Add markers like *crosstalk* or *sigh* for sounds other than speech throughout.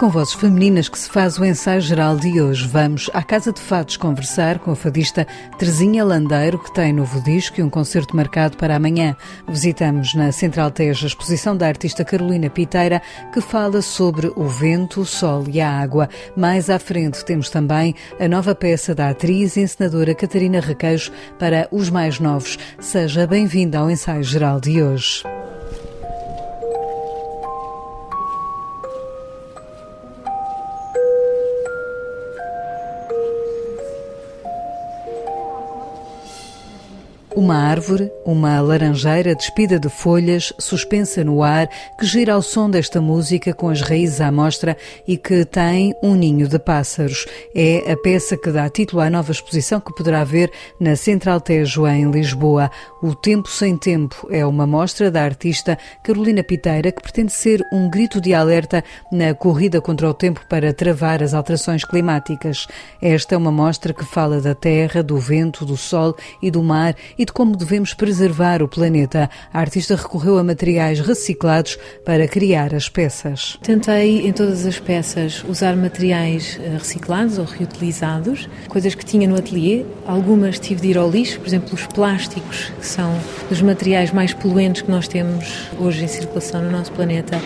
com vozes femininas que se faz o ensaio geral de hoje. Vamos à Casa de Fados conversar com a fadista Terezinha Landeiro, que tem novo disco e um concerto marcado para amanhã. Visitamos na Central Teja a exposição da artista Carolina Piteira, que fala sobre o vento, o sol e a água. Mais à frente temos também a nova peça da atriz e encenadora Catarina Requeijo para os mais novos. Seja bem-vinda ao ensaio geral de hoje. Uma árvore, uma laranjeira despida de folhas, suspensa no ar, que gira ao som desta música com as raízes à mostra e que tem um ninho de pássaros. É a peça que dá título à nova exposição que poderá ver na Central Tejo, em Lisboa. O Tempo Sem Tempo é uma mostra da artista Carolina Piteira que pretende ser um grito de alerta na corrida contra o tempo para travar as alterações climáticas. Esta é uma mostra que fala da terra, do vento, do sol e do mar e de como devemos preservar o planeta. A artista recorreu a materiais reciclados para criar as peças. Tentei em todas as peças usar materiais eh, reciclados ou reutilizados, coisas que tinha no ateliê. Algumas tive de ir ao lixo, por exemplo, os plásticos, que são dos materiais mais poluentes que nós temos hoje em circulação no nosso planeta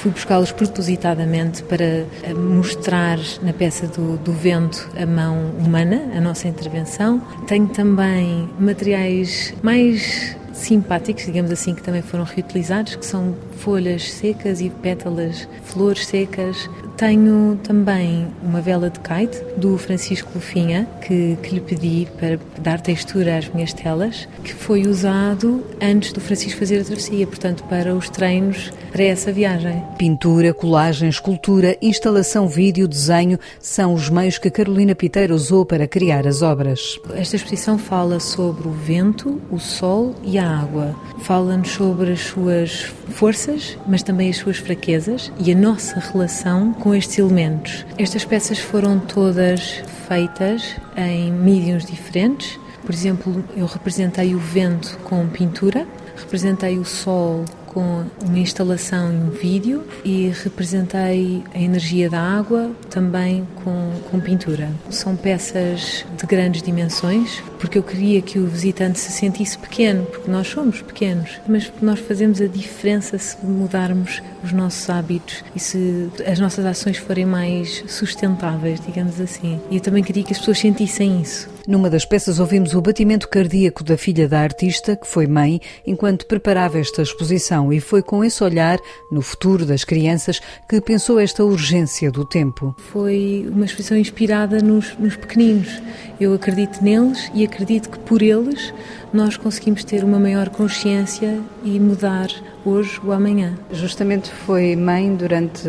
fui buscá-los propositadamente para eh, mostrar na peça do, do, vento a mão humana, a nossa intervenção. Tenho também materiais mais simpáticos, digamos assim, que também foram reutilizados, que são folhas secas e pétalas, flores secas. Tenho também uma vela de kite do Francisco Lufinha, que, que lhe pedi para dar textura às minhas telas, que foi usado antes do Francisco fazer a travessia, portanto, para os treinos para essa viagem. Pintura, colagem, escultura, instalação, vídeo, desenho são os meios que Carolina Piteira usou para criar as obras. Esta exposição fala sobre o vento, o sol e a água. Fala-nos sobre as suas forças, mas também as suas fraquezas e a nossa relação com estes elementos. Estas peças foram todas feitas em mediums diferentes. Por exemplo, eu representei o vento com pintura, representei o sol com uma instalação e um vídeo e representei a energia da água também com, com pintura. São peças de grandes dimensões porque eu queria que o visitante se sentisse pequeno, porque nós somos pequenos, mas nós fazemos a diferença se mudarmos os nossos hábitos e se as nossas ações forem mais sustentáveis, digamos assim. E eu também queria que as pessoas sentissem isso. Numa das peças ouvimos o batimento cardíaco da filha da artista, que foi mãe, enquanto preparava esta exposição, e foi com esse olhar no futuro das crianças que pensou esta urgência do tempo. Foi uma exposição inspirada nos, nos pequeninos. Eu acredito neles e acredito que por eles nós conseguimos ter uma maior consciência e mudar hoje ou amanhã. Justamente foi mãe durante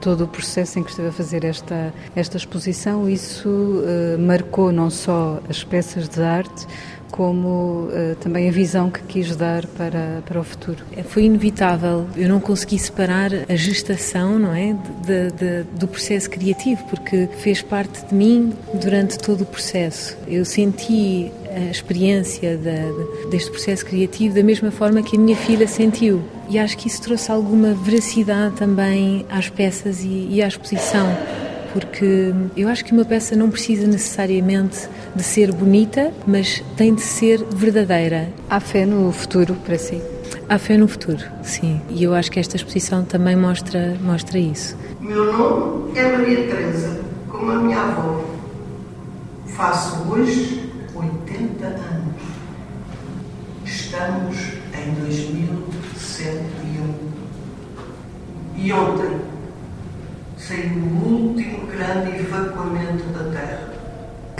todo o processo em que esteve a fazer esta, esta exposição, isso uh, marcou não só as peças de arte, como uh, também a visão que quis dar para, para o futuro. É, foi inevitável, eu não consegui separar a gestação não é, de, de, do processo criativo, porque fez parte de mim durante todo o processo. Eu senti a experiência de, deste processo criativo da mesma forma que a minha filha sentiu. E acho que isso trouxe alguma veracidade também às peças e, e à exposição, porque eu acho que uma peça não precisa necessariamente de ser bonita, mas tem de ser verdadeira. Há fé no futuro para si? Há fé no futuro, sim. E eu acho que esta exposição também mostra, mostra isso. Meu nome é Maria Teresa, como a minha avó. Faço hoje 80 anos. Estamos em 2101. E ontem saiu o último grande evacuamento da Terra.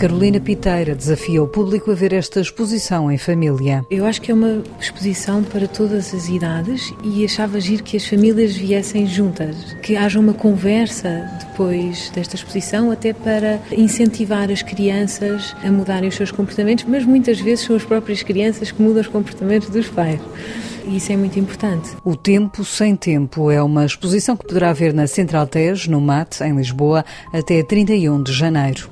Carolina Piteira desafia o público a ver esta exposição em família. Eu acho que é uma exposição para todas as idades e achava giro que as famílias viessem juntas, que haja uma conversa depois desta exposição, até para incentivar as crianças a mudarem os seus comportamentos, mas muitas vezes são as próprias crianças que mudam os comportamentos dos pais. E isso é muito importante. O Tempo Sem Tempo é uma exposição que poderá ver na Central Tejo, no MAT, em Lisboa, até 31 de janeiro.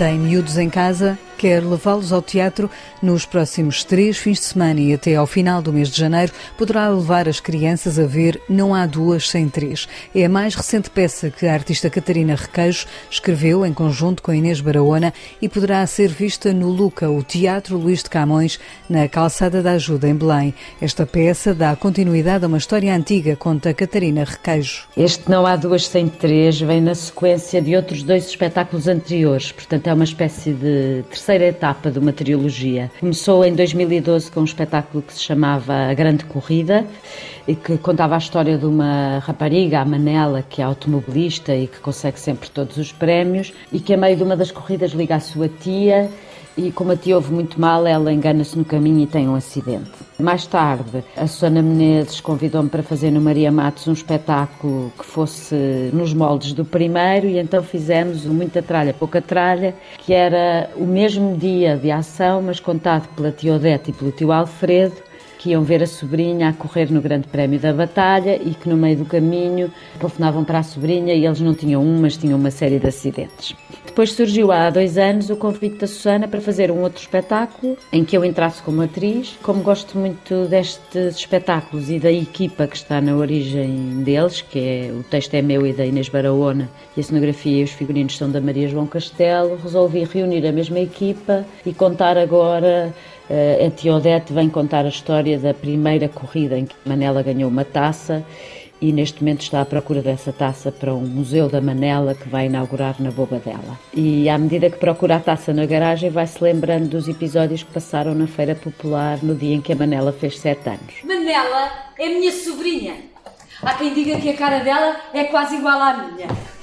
Tem miúdos em casa? Quer levá-los ao teatro nos próximos três fins de semana e até ao final do mês de janeiro poderá levar as crianças a ver Não Há Duas Sem Três. É a mais recente peça que a artista Catarina Requeijo escreveu em conjunto com Inês Barahona e poderá ser vista no Luca, o Teatro Luís de Camões, na Calçada da Ajuda, em Belém. Esta peça dá continuidade a uma história antiga, conta Catarina Requeijo. Este Não Há Duas Sem Três vem na sequência de outros dois espetáculos anteriores, portanto é uma espécie de terceira etapa de uma trilogia. Começou em 2012 com um espetáculo que se chamava A Grande Corrida e que contava a história de uma rapariga, a Manela, que é automobilista e que consegue sempre todos os prémios e que a meio de uma das corridas liga à sua tia e como a tia ouve muito mal, ela engana-se no caminho e tem um acidente. Mais tarde, a Susana Menezes convidou-me para fazer no Maria Matos um espetáculo que fosse nos moldes do primeiro e então fizemos o Muita Tralha, Pouca Tralha, que era o mesmo dia de ação, mas contado pela tia Odete e pelo tio Alfredo, que iam ver a sobrinha a correr no Grande Prémio da Batalha e que no meio do caminho telefonavam para a sobrinha e eles não tinham um, mas tinham uma série de acidentes. Depois surgiu há dois anos o convite da Susana para fazer um outro espetáculo em que eu entrasse como atriz. Como gosto muito destes espetáculos e da equipa que está na origem deles, que é o texto é meu e da Inês Barahona, e a cenografia e os figurinos são da Maria João Castelo, resolvi reunir a mesma equipa e contar agora eh, a tia Odete vem contar a história da primeira corrida em que Manela ganhou uma taça e neste momento está à procura dessa taça para um museu da Manela que vai inaugurar na Bobadela. E à medida que procura a taça na garagem, vai-se lembrando dos episódios que passaram na Feira Popular no dia em que a Manela fez sete anos. Manela é minha sobrinha. Há quem diga que a cara dela é quase igual à minha.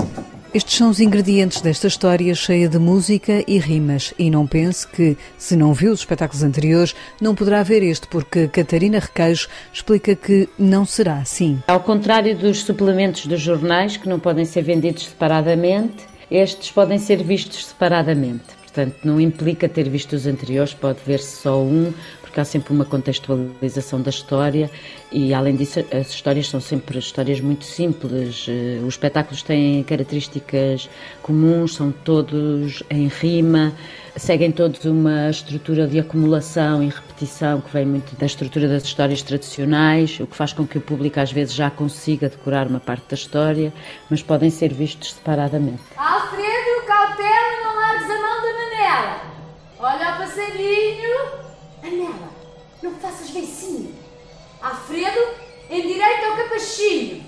Estes são os ingredientes desta história cheia de música e rimas. E não pense que, se não viu os espetáculos anteriores, não poderá ver este, porque Catarina Requeijo explica que não será assim. Ao contrário dos suplementos dos jornais, que não podem ser vendidos separadamente, estes podem ser vistos separadamente. Portanto, não implica ter visto os anteriores, pode ver-se só um, porque há sempre uma contextualização da história e, além disso, as histórias são sempre histórias muito simples. Eh, os espetáculos têm características comuns, são todos em rima, seguem todos uma estrutura de acumulação e repetição que vem muito da estrutura das histórias tradicionais, o que faz com que o público às vezes já consiga decorar uma parte da história, mas podem ser vistos separadamente. Alfredo, cautela, não largues a mão da Manela. Olha o passarinho. Anela, não faças beicinho. Alfredo, endireita o capachinho.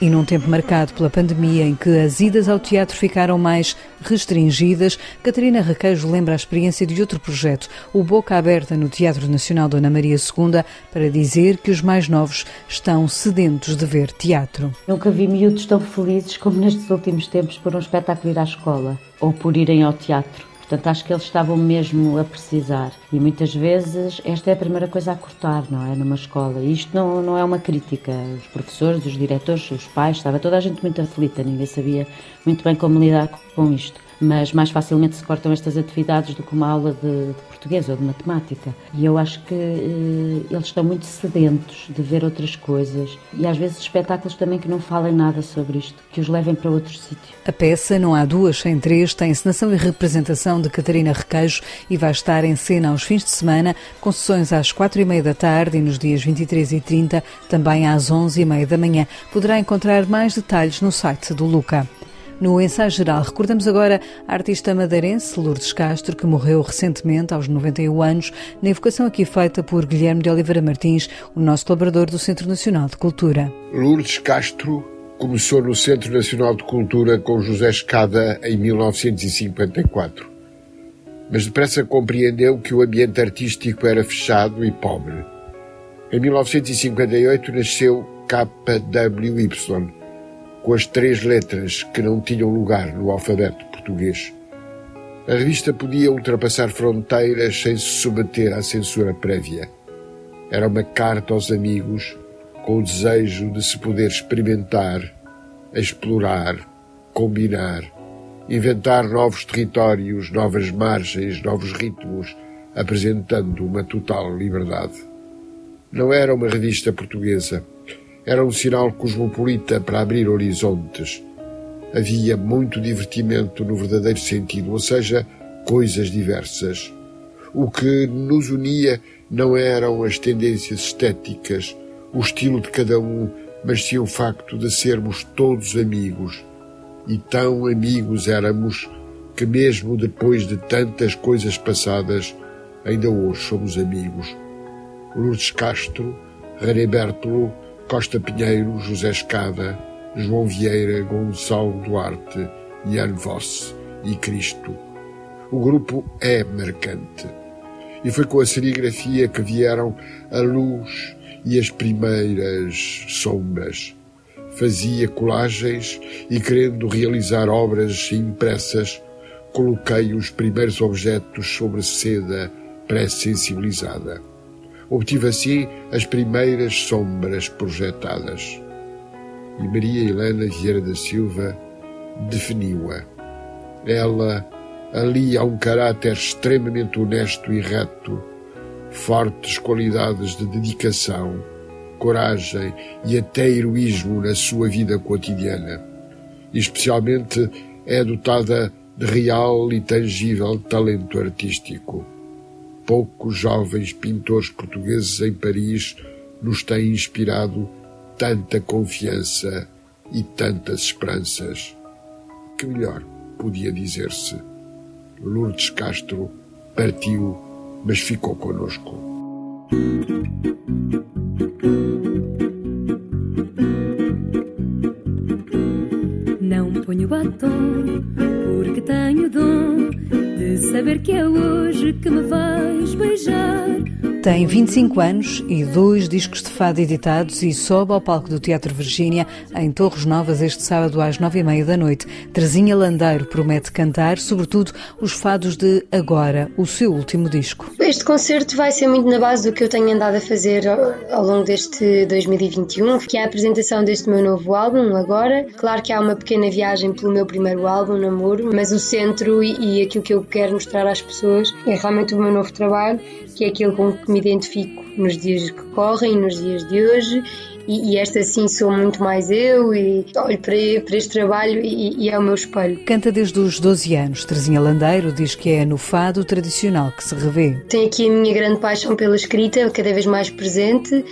E num tempo marcado pela pandemia, em que as idas ao teatro ficaram mais restringidas, Catarina Requeijo lembra a experiência de outro projeto, o Boca Aberta no Teatro Nacional Dona Maria II, para dizer que os mais novos estão sedentos de ver teatro. Nunca vi miúdos tão felizes como nestes últimos tempos por um espetáculo ir à escola ou por irem ao teatro. Portanto, acho que eles estavam mesmo a precisar. E muitas vezes esta é a primeira coisa a cortar, não é? Numa escola. E isto não, não é uma crítica. Os professores, os diretores, os pais, estava toda a gente muito aflita, ninguém sabia muito bem como lidar com isto mas mais facilmente se cortam estas atividades do que uma aula de, de português ou de matemática. E eu acho que eh, eles estão muito sedentos de ver outras coisas e às vezes espetáculos também que não falem nada sobre isto, que os levem para outro sítio. A peça Não Há Duas Sem Três tem encenação e representação de Catarina Requeijo e vai estar em cena aos fins de semana, com sessões às quatro e meia da tarde e nos dias 23 e 30, também às onze e meia da manhã. Poderá encontrar mais detalhes no site do Luca. No ensaio geral, recordamos agora a artista madeirense Lourdes Castro, que morreu recentemente, aos 91 anos, na evocação aqui feita por Guilherme de Oliveira Martins, o nosso colaborador do Centro Nacional de Cultura. Lourdes Castro começou no Centro Nacional de Cultura com José Escada em 1954. Mas depressa compreendeu que o ambiente artístico era fechado e pobre. Em 1958 nasceu KWY, com as três letras que não tinham lugar no alfabeto português. A revista podia ultrapassar fronteiras sem se submeter à censura prévia. Era uma carta aos amigos com o desejo de se poder experimentar, explorar, combinar, inventar novos territórios, novas margens, novos ritmos, apresentando uma total liberdade. Não era uma revista portuguesa era um sinal cosmopolita para abrir horizontes. Havia muito divertimento no verdadeiro sentido, ou seja, coisas diversas. O que nos unia não eram as tendências estéticas, o estilo de cada um, mas sim o facto de sermos todos amigos. E tão amigos éramos que, mesmo depois de tantas coisas passadas, ainda hoje somos amigos. Lourdes Castro, René Bertolo, Costa Pinheiro, José Escada, João Vieira, Gonçalo Duarte, Jan Voss e Cristo. O grupo é marcante. E foi com a serigrafia que vieram a luz e as primeiras sombras. Fazia colagens e, querendo realizar obras impressas, coloquei os primeiros objetos sobre seda pré-sensibilizada. Obtive assim as primeiras sombras projetadas. E Maria Helena Vieira da Silva definiu-a. Ela ali há um caráter extremamente honesto e reto, fortes qualidades de dedicação, coragem e até heroísmo na sua vida cotidiana. Especialmente é dotada de real e tangível talento artístico. Poucos jovens pintores portugueses em Paris nos têm inspirado tanta confiança e tantas esperanças. Que melhor podia dizer-se? Lourdes Castro partiu, mas ficou conosco. Não ponho batom, porque tenho dom de saber que é hoje que me vais wish tem 25 anos e dois discos de fado editados e sobe ao palco do Teatro Virgínia em Torres Novas este sábado às nove e meia da noite. Terezinha Landeiro promete cantar, sobretudo, os fados de Agora, o seu último disco. Este concerto vai ser muito na base do que eu tenho andado a fazer ao longo deste 2021, que é a apresentação deste meu novo álbum, Agora. Claro que há uma pequena viagem pelo meu primeiro álbum, Namoro, mas o centro e, e aquilo que eu quero mostrar às pessoas é realmente o meu novo trabalho, que é aquilo com que me identifico nos dias que correm, nos dias de hoje. E, e esta sim sou muito mais eu e olho para, para este trabalho e, e, é o meu espelho. Canta desde os 12 anos. Terezinha Landeiro diz que é no fado tradicional que se revê. Tenho aqui a minha grande paixão pela escrita, cada vez mais presente.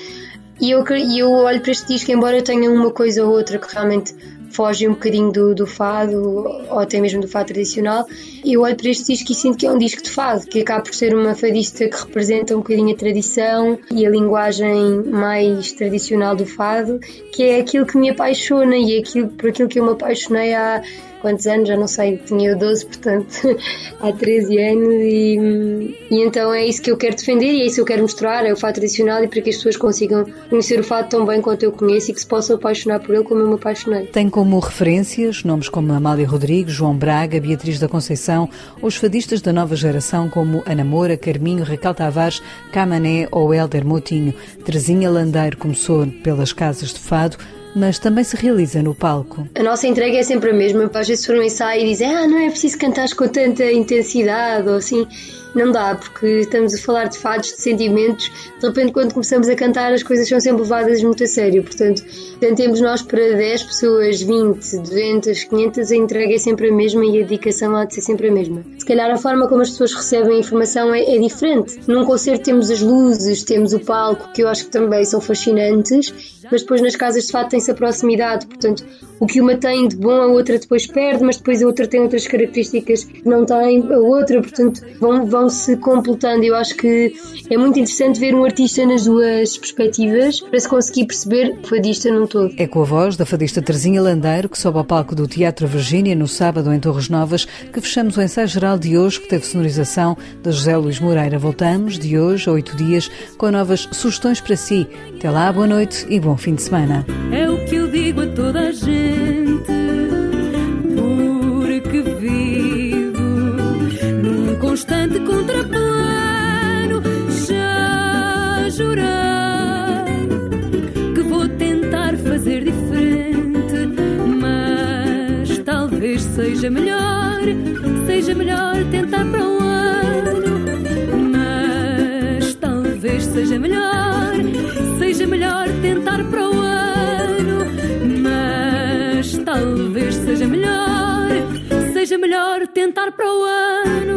E eu, eu olho para este disco, embora eu tenha uma coisa ou outra que realmente foge um bocadinho do, do fado ou até mesmo do fado tradicional. E eu olho para este disco e sinto que é um disco de fado, que acaba por ser uma fadista que representa um bocadinho a tradição e a linguagem mais tradicional do fado, que é aquilo que me apaixona e é aquilo, por aquilo que eu me apaixonei há quantos anos, já não sei, tinha 12, portanto, *laughs* há 13 anos, e, e, então é isso que eu quero defender e é isso que eu quero mostrar, é o fato tradicional e para que as pessoas consigam conhecer o fato tão bem quanto eu conheço e que se possam apaixonar por ele como eu me apaixonei. Tem como referências nomes como Amália Rodrigues, João Braga, Beatriz da Conceição, os fadistas da nova geração como Ana Moura, Carminho, Raquel Tavares, Camané ou Helder Moutinho. Terezinha Landeiro começou pelas casas de fado, mas também se realiza no palco. A nossa entrega é sempre a mesma. Às vezes, for um ensaio e dizem, ah, não é preciso cantar com tanta intensidade ou assim não dá, porque estamos a falar de fados, de sentimentos, de repente quando começamos a cantar as coisas são sempre levadas muito a sério, portanto tentemos nós para 10 pessoas, 20, 200, 500, a entrega é sempre a mesma e a dedicação há de ser sempre a mesma. Se calhar a forma como as pessoas recebem a informação é, é diferente. Num concerto temos as luzes, temos o palco, que eu acho que também são fascinantes, mas depois nas casas de fato tem-se a proximidade, portanto o que uma tem de bom a outra depois perde, mas depois a outra tem outras características que não tem a outra, portanto vão, vão se completando. Eu acho que é muito interessante ver um artista nas duas perspectivas para se conseguir perceber o fadista num todo. É com a voz da fadista Terezinha Landeiro, que sobe ao palco do Teatro Virgínia no sábado em Torres Novas, que fechamos o ensaio geral de hoje, que teve sonorização de José Luís Moreira. Voltamos de hoje a oito dias com novas sugestões para si. Até lá, boa noite e bom fim de semana. É fazer diferente, mas talvez seja melhor, seja melhor tentar para o ano, mas talvez seja melhor, seja melhor tentar para o ano, mas talvez seja melhor, seja melhor tentar para o ano.